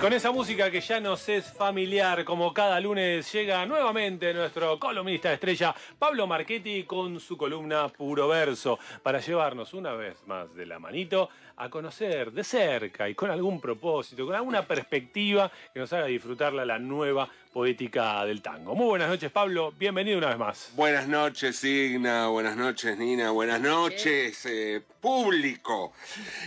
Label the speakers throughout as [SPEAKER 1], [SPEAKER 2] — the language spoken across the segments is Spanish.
[SPEAKER 1] Con esa música que ya nos es familiar, como cada lunes llega nuevamente nuestro columnista estrella Pablo Marchetti con su columna Puro Verso, para llevarnos una vez más de la manito a conocer de cerca y con algún propósito, con alguna perspectiva que nos haga disfrutarla la nueva poética del tango. Muy buenas noches, Pablo. Bienvenido una vez más.
[SPEAKER 2] Buenas noches, Signa. Buenas noches, Nina. Buenas noches, eh, público.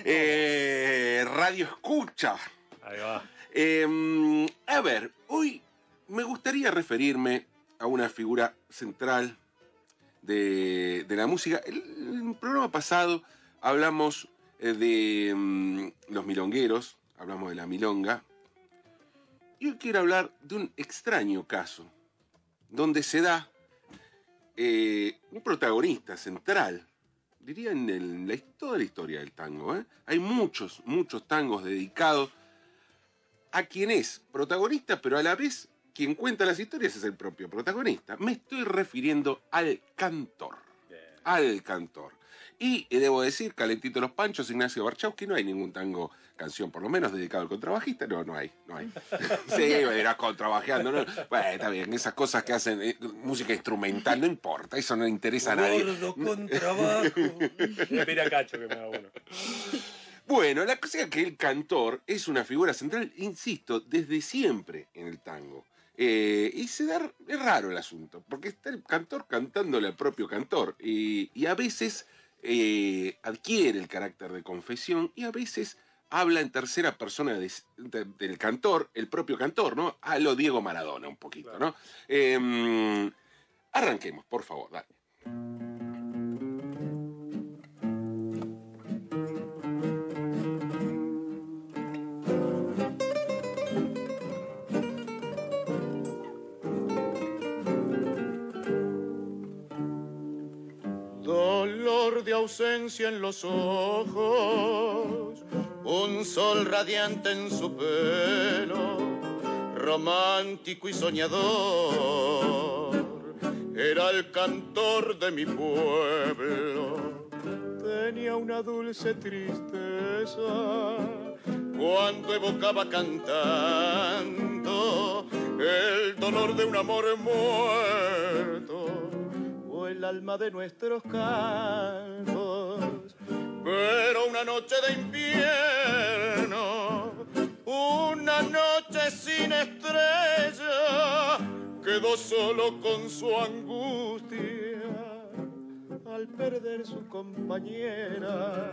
[SPEAKER 2] Eh, radio Escucha.
[SPEAKER 1] Ahí va.
[SPEAKER 2] Em, a ver, hoy me gustaría referirme a una figura central de, la música. En el programa pasado hablamos eh, de em, los milongueros, hablamos de la milonga. Y hoy quiero hablar de un extraño caso, donde se da eh, un protagonista central, diría en, la, toda la historia del tango. ¿eh? Hay muchos, muchos tangos dedicados a quien es protagonista, pero a la vez quien cuenta las historias es el propio protagonista. Me estoy refiriendo al cantor. Al cantor. Y eh, debo decir, Calentito los Panchos, Ignacio que no hay ningún tango, canción por lo menos, dedicado al contrabajista. No, no hay, no hay. sí, era contrabajeando. ¿no? Bueno, está bien, esas cosas que hacen eh, música instrumental, no importa, eso no interesa a nadie.
[SPEAKER 1] Gordo contrabajo. Espera cacho que me da uno.
[SPEAKER 2] Bueno, la cosa es que el cantor es una figura central, insisto, desde siempre en el tango. Eh, y se da, es raro el asunto, porque está el cantor cantándole al propio cantor. y a veces eh, adquiere el carácter de confesión y a veces habla en tercera persona del cantor, el propio cantor, ¿no? A lo Diego Maradona un poquito, ¿no? Em, arranquemos, por favor, dale.
[SPEAKER 3] Ausencia en los ojos, un sol radiante en su pelo, romántico y soñador, era el cantor de mi pueblo. Tenía una dulce tristeza cuando evocaba cantando el dolor de un amor muerto el alma de nuestros cantos. Pero una noche de invierno, una noche sin estrella, quedó solo con su angustia al perder su compañera.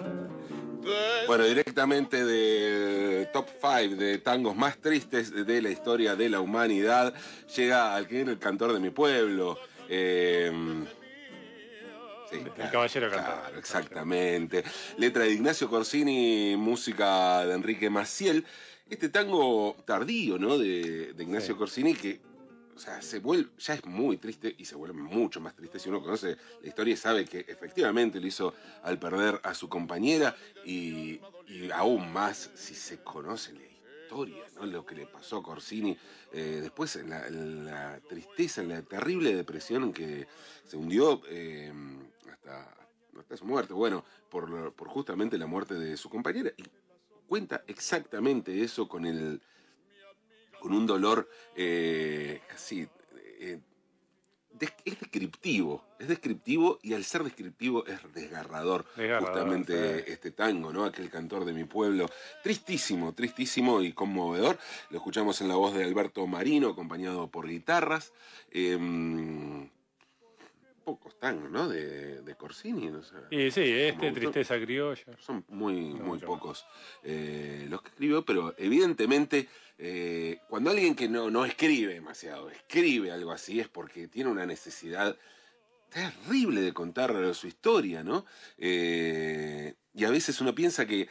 [SPEAKER 2] Bueno, directamente de top 5 de tangos más tristes de la historia de la humanidad, llega al que era el cantor de mi pueblo. Eh,
[SPEAKER 1] el caballero
[SPEAKER 2] Claro, exactamente. Letra de Ignacio Corsini, música de Enrique Maciel. Este tango tardío, ¿no? De, Ignacio Corsini que o sea, se vuelve, ya es muy triste y se vuelve mucho más triste si uno conoce la historia y sabe que efectivamente lo hizo al perder a su compañera y, aún más si se conoce la Lo que le pasó a Corsini eh, después la, tristeza, la terrible depresión en que se hundió. Eh, hasta, su muerte, bueno, por, por justamente la muerte de su compañera. Y cuenta exactamente eso con el con un dolor eh. Eh, es descriptivo, es descriptivo y al ser descriptivo es desgarrador, justamente este tango, ¿no? Aquel cantor de mi pueblo, tristísimo, tristísimo y conmovedor. Lo escuchamos en la voz de Alberto Marino, acompañado por guitarras. Em, pocos tangos, ¿no? De, de Corsini. ¿no?
[SPEAKER 1] y sí, este, Tristeza Criolla.
[SPEAKER 2] Son muy, muy pocos eh, los que escribió, pero evidentemente eh, cuando alguien que no, no escribe demasiado, escribe algo así, es porque tiene una necesidad terrible de contar su historia, ¿no? Eh, y a veces uno piensa que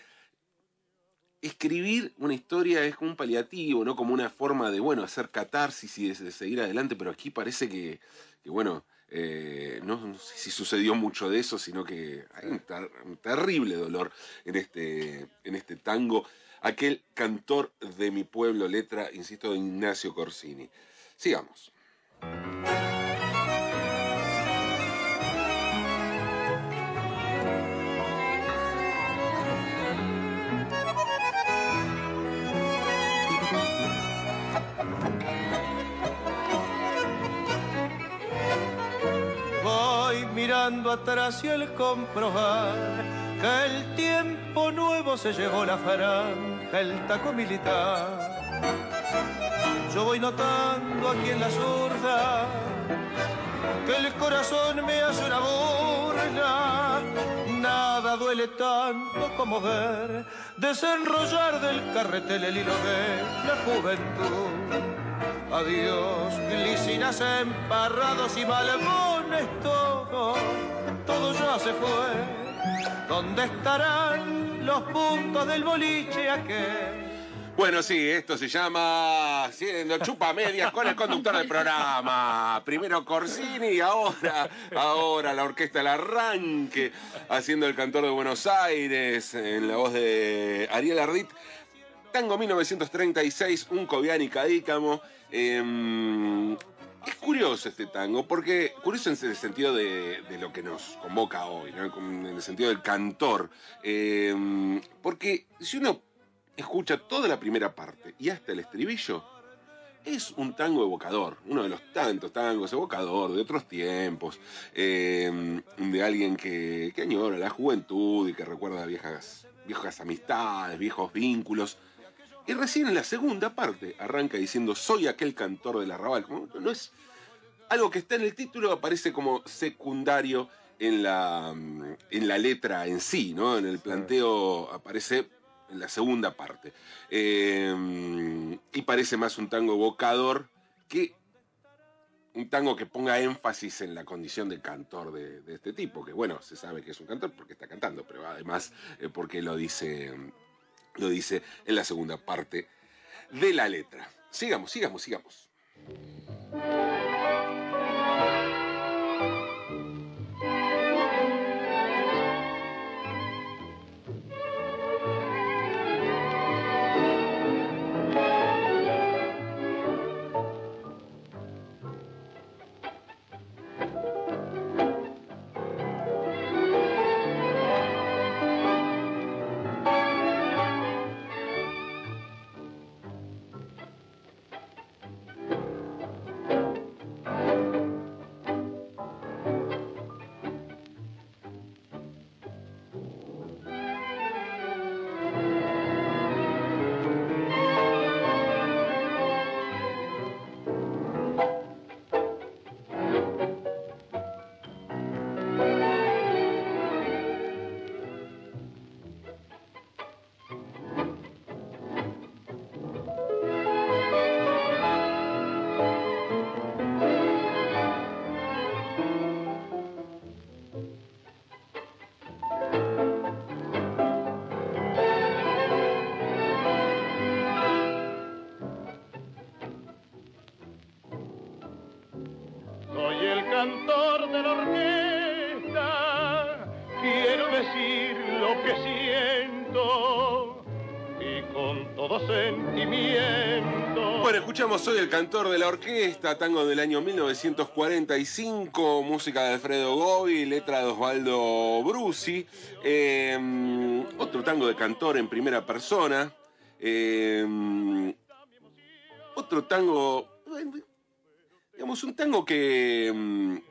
[SPEAKER 2] escribir una historia es como un paliativo, ¿no? Como una forma de, bueno, hacer catarsis y de, de seguir adelante, pero aquí parece que, que bueno, eh, no, no sé si sucedió mucho de eso, sino que hay un, ter- un terrible dolor en este, en este tango. Aquel cantor de mi pueblo, letra, insisto, de Ignacio Corsini. Sigamos.
[SPEAKER 4] Mirando atrás y el comprobar que el tiempo nuevo se llevó la franja, el taco militar. Yo voy notando aquí en la zurda que el corazón me hace una burla. Nada duele tanto como ver desenrollar del carretel el hilo de la juventud. Adiós, glicinas emparrados y malbones todo, todo ya se fue. ¿Dónde estarán los puntos del boliche aquel?
[SPEAKER 2] Bueno, sí, esto se llama Siendo Chupa Medias con el conductor del programa. Primero Corsini y ahora, ahora la orquesta El Arranque, haciendo el cantor de Buenos Aires, en la voz de Ariel Ardit. Tango 1936, un Coviani Cadícamo. Eh, es curioso este tango, porque curioso en el sentido de, lo que nos convoca hoy, ¿no? en el sentido del cantor. Eh, porque si uno escucha toda la primera parte y hasta el estribillo, es un tango evocador, uno de los tantos tangos evocador de otros tiempos, eh, de alguien que, que añora la juventud y que recuerda viejas, viejas amistades, viejos vínculos. Y recién en la segunda parte arranca diciendo soy aquel cantor del arrabal. No es algo que está en el título, aparece como secundario en la, en la letra en sí, ¿no? En el planteo aparece en la segunda parte. Eh, y parece más un tango evocador que un tango que ponga énfasis en la condición de cantor de, de este tipo, que bueno, se sabe que es un cantor porque está cantando, pero además eh, porque lo dice, lo dice en la segunda parte de la letra. Sigamos, sigamos, sigamos.
[SPEAKER 4] Cantor de la orquesta, quiero decir lo que siento y con todo sentimiento.
[SPEAKER 2] Bueno, escuchamos hoy el cantor de la orquesta, tango del año 1945, música de Alfredo Gobi, letra de Osvaldo Brusi, eh, otro tango de cantor en primera persona, eh, otro tango, digamos, un tango que, que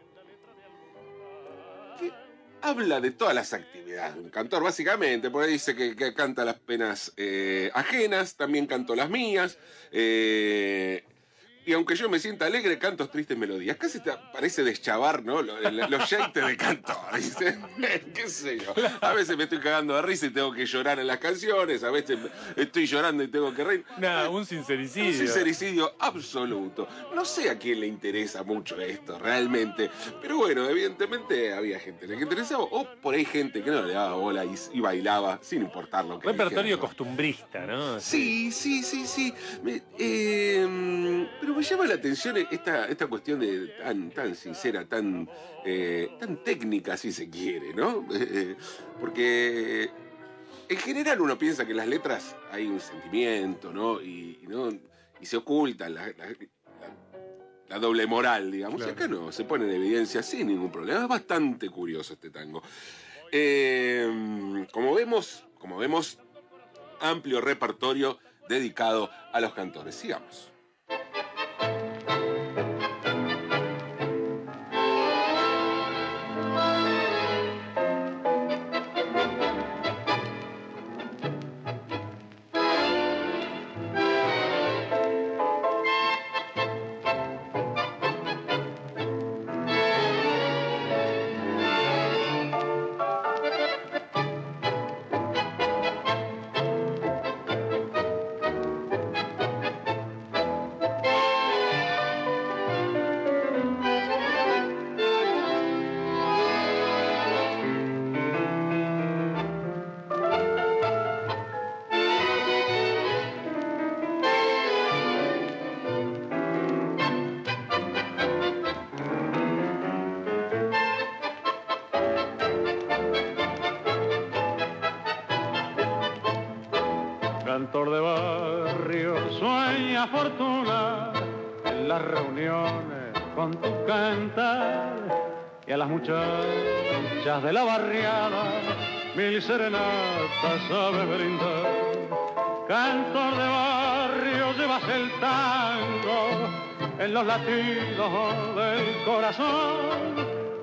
[SPEAKER 2] habla de todas las actividades de un cantor, básicamente, porque dice que, canta las penas eh, ajenas, también canto las mías, eh, y aunque yo me sienta alegre, canto tristes melodías. Casi te parece deschavar, ¿no? Los, los de canto. ¿Qué sé yo? A veces me estoy cagando de risa y tengo que llorar en las canciones, a veces estoy llorando y tengo que reír.
[SPEAKER 1] Nada, un sincericidio.
[SPEAKER 2] Un sincericidio absoluto. No sé a quién le interesa mucho esto, realmente. Pero bueno, evidentemente había gente que le interesaba, o por ahí gente que no le daba bola y, bailaba sin importar lo que
[SPEAKER 1] Repertorio costumbrista, ¿no?
[SPEAKER 2] Sí, sí, sí, sí. Pero me llama la atención esta, esta cuestión de tan, tan sincera, tan, eh, tan técnica, si se quiere, ¿no? porque en general uno piensa que en las letras hay un sentimiento, ¿no? Y, ¿no? y se oculta la, doble moral, digamos. Y acá no, se pone en evidencia sin ningún problema. Es bastante curioso este tango. Em, como vemos, como vemos, amplio repertorio dedicado a los cantores. Sigamos.
[SPEAKER 5] Muchachas de la barriada, mil serenatas sabe brindar. Cantor de barrio, llevas el tango en los latidos del corazón,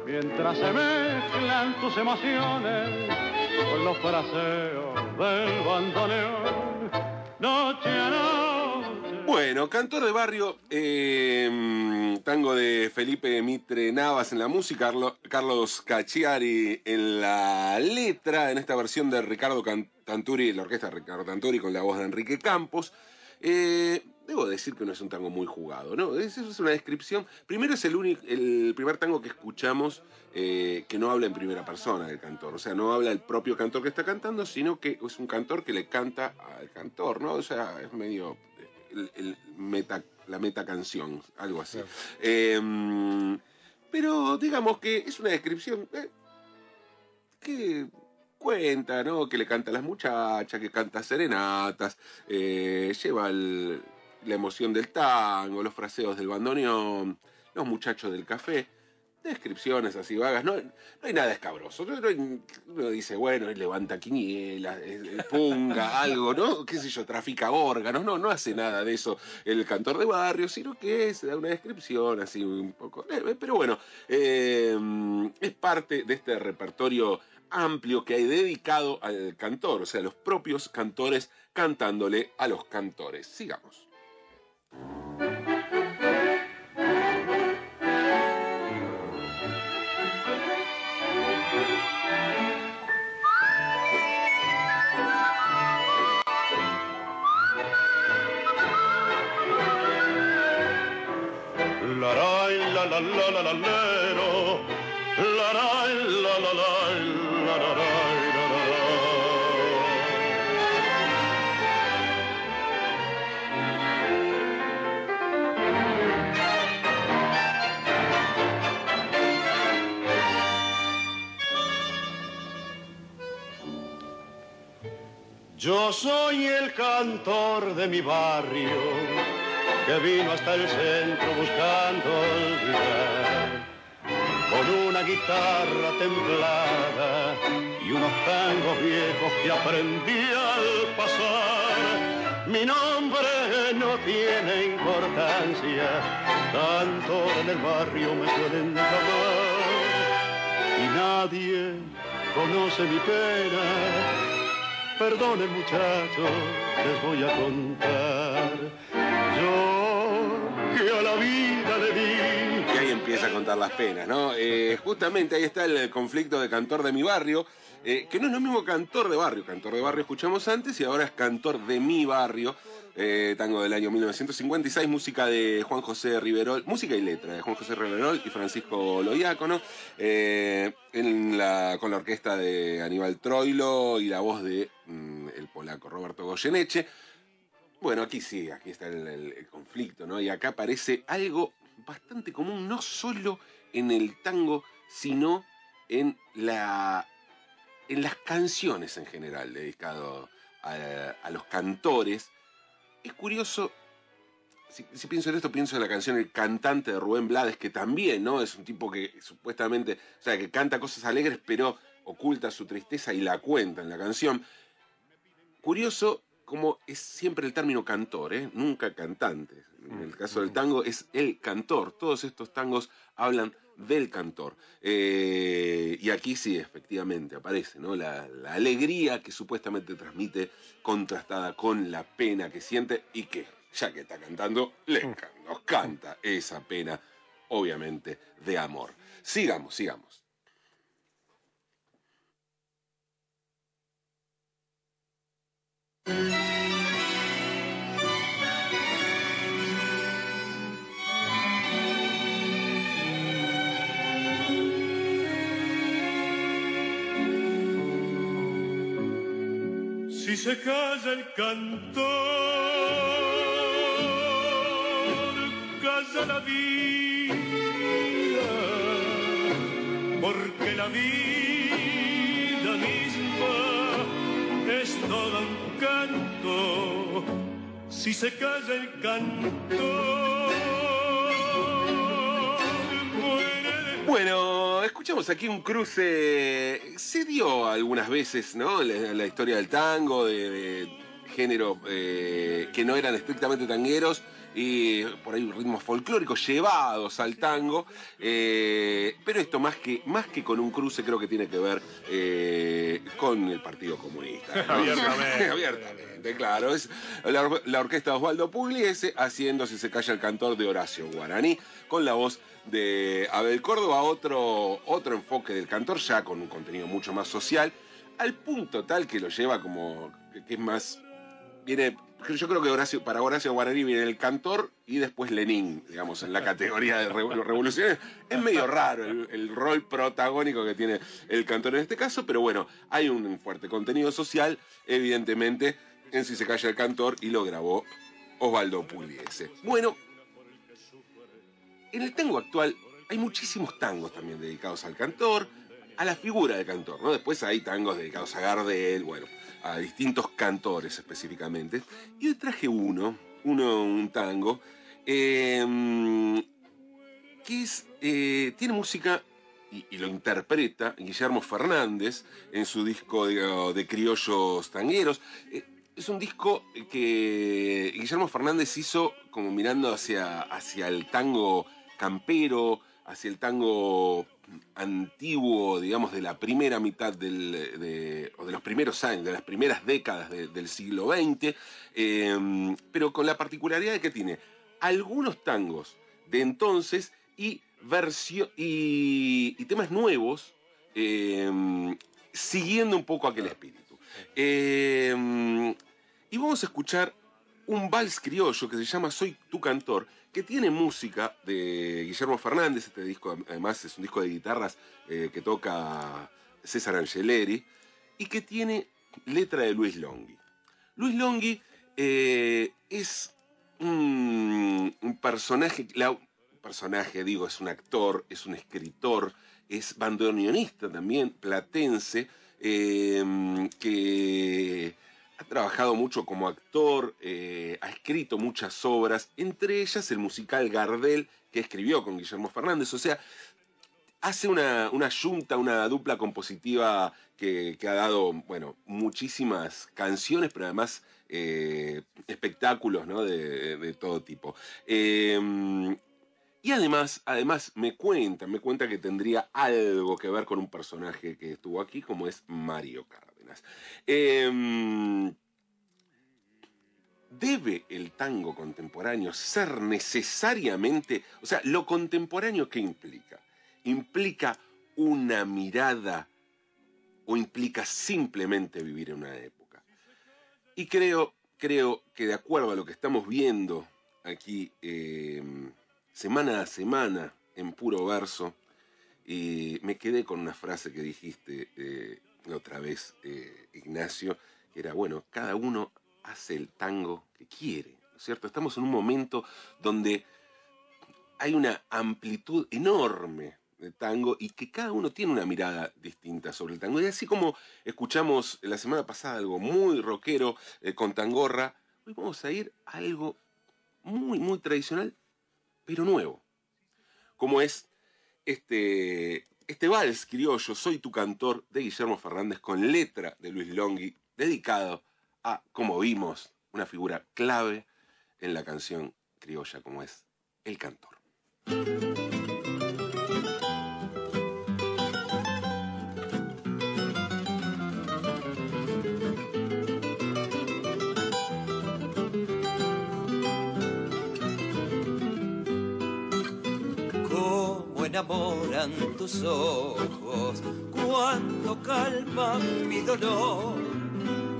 [SPEAKER 5] mientras se mezclan tus emociones con los fraseos del bandoneón. Noche a noche.
[SPEAKER 2] Bueno, cantor de barrio, eh, tango de Felipe Mitre Navas en la música, Carlos Cacciari en la letra, en esta versión de Ricardo Tanturi, la orquesta de Ricardo Tanturi con la voz de Enrique Campos. Eh, debo decir que no es un tango muy jugado, ¿no? Es, es una descripción. Primero es el, único, el primer tango que escuchamos eh, que no habla en primera persona del cantor. O sea, no habla el propio cantor que está cantando, sino que es un cantor que le canta al cantor, ¿no? O sea, es medio el meta la meta canción, algo así. Em, pero digamos que es una descripción eh, que cuenta, ¿no? Que le canta a las muchachas, que canta serenatas, eh, lleva la emoción del tango, los fraseos del bandoneón, los muchachos del café descripciones así vagas, no, hay nada escabroso. uno dice, bueno, él levanta quinielas, punga, algo, ¿no? ¿Qué sé yo? Trafica órganos, no, no hace nada de eso el cantor de barrio, sino que se da una descripción así un poco. Pero bueno, eh, es parte de este repertorio amplio que hay dedicado al cantor, o sea, los propios cantores cantándole a los cantores. Sigamos.
[SPEAKER 5] La la la la lero, la la la la la la Yo soy el cantor de mi barrio que vino hasta el centro buscando olvidar. Con una guitarra temblada y unos tangos viejos que aprendí al pasar. Mi nombre no tiene importancia, tanto en el barrio me suelen llamar. Y nadie conoce mi pena. Perdonen muchachos, les voy a contar. Yo que a
[SPEAKER 2] empieza a contar las penas, ¿no? Eh, justamente ahí está el conflicto de cantor de mi barrio, eh, que no es lo mismo cantor de barrio. Cantor de barrio escuchamos antes y ahora es cantor de mi barrio. Eh, tango del año 1956, música de Juan José Riverol, música y letra de Juan José Riverol y Francisco Loiácono, en la, con la orquesta de Aníbal Troilo y la voz de mm, el polaco Roberto Goyeneche. Bueno, aquí sí, aquí está el, conflicto, ¿no? Y acá aparece algo bastante común, no solo en el tango, sino en, la, en las canciones en general, dedicado a, los cantores. Es curioso, si, pienso en esto, pienso en la canción El cantante de Rubén Blades, que también, ¿no? Es un tipo que supuestamente, o sea, que canta cosas alegres, pero oculta su tristeza y la cuenta en la canción. Curioso como es siempre el término cantor, ¿eh? nunca cantante. En el caso del tango es el cantor. Todos estos tangos hablan del cantor. Eh, y aquí sí, efectivamente, aparece ¿no? La, alegría que supuestamente transmite contrastada con la pena que siente y que, ya que está cantando, le, nos canta esa pena, obviamente, de amor. Sigamos, sigamos.
[SPEAKER 6] Si se calla el cantor, calla la vida, porque la vida misma es todo un canto. Si se calla el cantor,
[SPEAKER 2] Bueno aquí un cruce, se dio algunas veces, ¿no? La, historia del tango, de, género eh, que no eran estrictamente tangueros y por ahí ritmos folclóricos llevados al tango, eh, pero esto más que, más que con un cruce creo que tiene que ver eh, con el Partido Comunista.
[SPEAKER 1] Abiertamente.
[SPEAKER 2] Abiertamente, claro. Es la, orquesta de Osvaldo Pugliese haciendo Si se calla el cantor de Horacio Guaraní, con la voz de Abel Córdoba, otro, otro enfoque del cantor, ya con un contenido mucho más social, al punto tal que lo lleva como, que es más, viene yo creo que Horacio, para Horacio Guaraní viene el cantor y después Lenin, digamos, en la categoría de revoluciones. Es medio raro el, rol protagónico que tiene el cantor en este caso, pero bueno, hay un fuerte contenido social, evidentemente, en Si se calla el cantor y lo grabó Osvaldo Pugliese. Bueno, en el tango actual hay muchísimos tangos también dedicados al cantor, a la figura del cantor, ¿no? Después hay tangos dedicados a Gardel, bueno a distintos cantores específicamente. Y hoy traje uno, uno un tango, em, que eh, tiene música y, lo interpreta Guillermo Fernández en su disco de, criollos tangueros. Eh, es un disco que Guillermo Fernández hizo como mirando hacia, hacia el tango campero, hacia el tango antiguo, digamos, de la primera mitad del, de, o de los primeros años, de las primeras décadas del siglo XX, em, pero con la particularidad de que tiene algunos tangos de entonces y, y, temas nuevos, em, siguiendo un poco aquel espíritu. Em, y vamos a escuchar un vals criollo que se llama Soy tu cantor, que tiene música de Guillermo Fernández, este disco además es un disco de guitarras eh, que toca César Angeleri, y que tiene letra de Luis Longhi. Luis Longhi eh, es un, personaje, personaje, digo, es un actor, es un escritor, es bandoneonista también, platense, eh, que ha trabajado mucho como actor, eh, ha escrito muchas obras, entre ellas el musical Gardel, que escribió con Guillermo Fernández. O sea, hace una, una yunta, una dupla compositiva que, ha dado, bueno, muchísimas canciones, pero además eh, espectáculos ¿no? de, todo tipo. Em, y además, además me cuenta, me cuenta que tendría algo que ver con un personaje que estuvo aquí, como es Mario Em, ¿Debe el tango contemporáneo ser necesariamente, o sea, lo contemporáneo qué implica? ¿Implica una mirada o implica simplemente vivir en una época? Y creo, creo que de acuerdo a lo que estamos viendo aquí em, semana a semana en puro verso, y me quedé con una frase que dijiste eh, otra vez, eh, Ignacio, que era, bueno, cada uno hace el tango que quiere, ¿no es cierto? Estamos en un momento donde hay una amplitud enorme de tango y que cada uno tiene una mirada distinta sobre el tango. Y así como escuchamos la semana pasada algo muy rockero eh, con Tangorra, hoy vamos a ir a algo muy, muy tradicional, pero nuevo, como es este, este vals criollo, Soy tu cantor, de Guillermo Fernández, con letra de Luis Longhi, dedicado a, como vimos, una figura clave en la canción criolla como es el cantor.
[SPEAKER 7] Enamoran tus ojos. Cuando calman mi dolor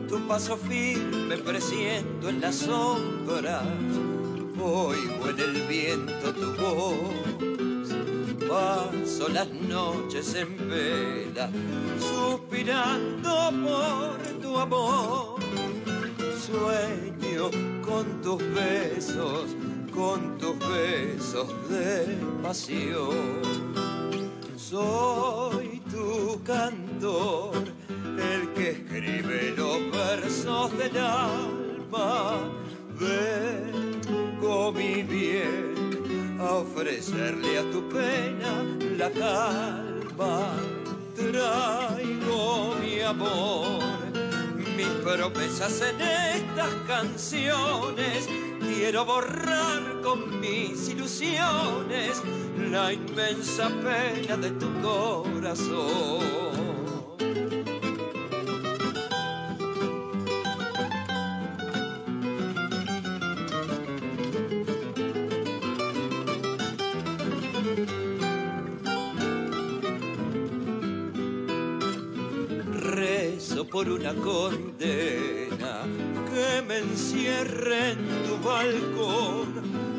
[SPEAKER 7] tu paso firme presiento en las sombras, oigo en el viento tu voz, paso las noches en vela, suspirando por tu amor, sueño con tus besos, con tus besos de pasión, soy tu cantor el que escribe los versos del alma. Vengo mi bien a ofrecerle a tu pena la calma. Traigo mi amor, mis promesas en estas canciones. Quiero borrar con mis ilusiones la inmensa pena de tu corazón. Por una condena que me encierre en tu balcón,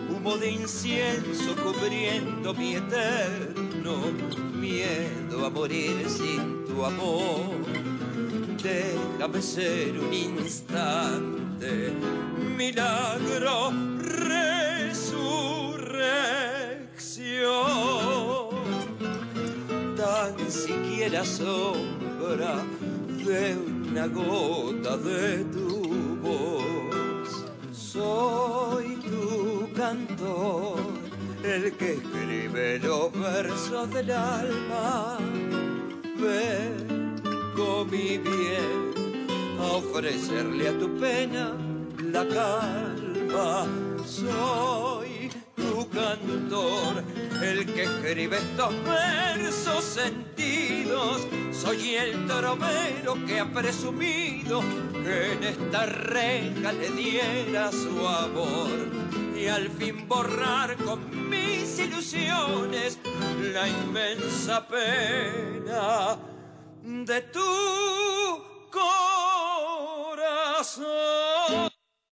[SPEAKER 7] humo de incienso cubriendo mi eterno miedo a morir sin tu amor. Déjame ser un instante, milagro, resurrección. Tan siquiera sombra de una gota de tu voz. Soy tu cantor, el que escribe los versos del alma. con mi bien a ofrecerle a tu pena la calma. Soy tu cantor, el que escribe estos versos sentidos soy el toromero que ha presumido que en esta reja le diera su amor. Y al fin borrar con mis ilusiones la inmensa pena de tu